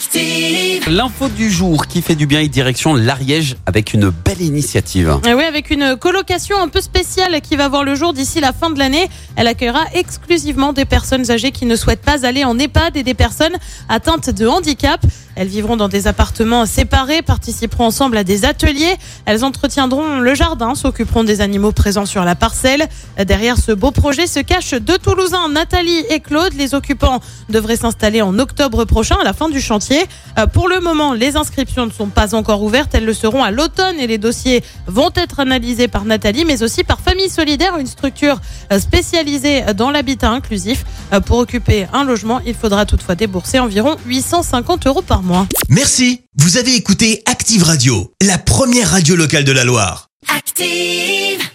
Active. L'info du jour qui fait du bien et direction l'Ariège avec une belle initiative. Et oui, avec une colocation un peu spéciale qui va voir le jour d'ici la fin de l'année. Elle accueillera exclusivement des personnes âgées qui ne souhaitent pas aller en EHPAD et des personnes atteintes de handicap. Elles vivront dans des appartements séparés, participeront ensemble à des ateliers. Elles entretiendront le jardin, s'occuperont des animaux présents sur la parcelle. Derrière ce beau projet se cachent deux Toulousains, Nathalie et Claude. Les occupants devraient s'installer en octobre prochain, à la fin du chantier. Euh, Pour le moment, les inscriptions ne sont pas encore ouvertes. Elles le seront à l'automne et les dossiers vont être analysés par Nathalie, mais aussi par Famille Solidaire, une structure euh, spécialisée dans l'habitat inclusif. Euh, Pour occuper un logement, il faudra toutefois débourser environ 850 euros par mois. Merci, vous avez écouté Active Radio, la première radio locale de la Loire. Active.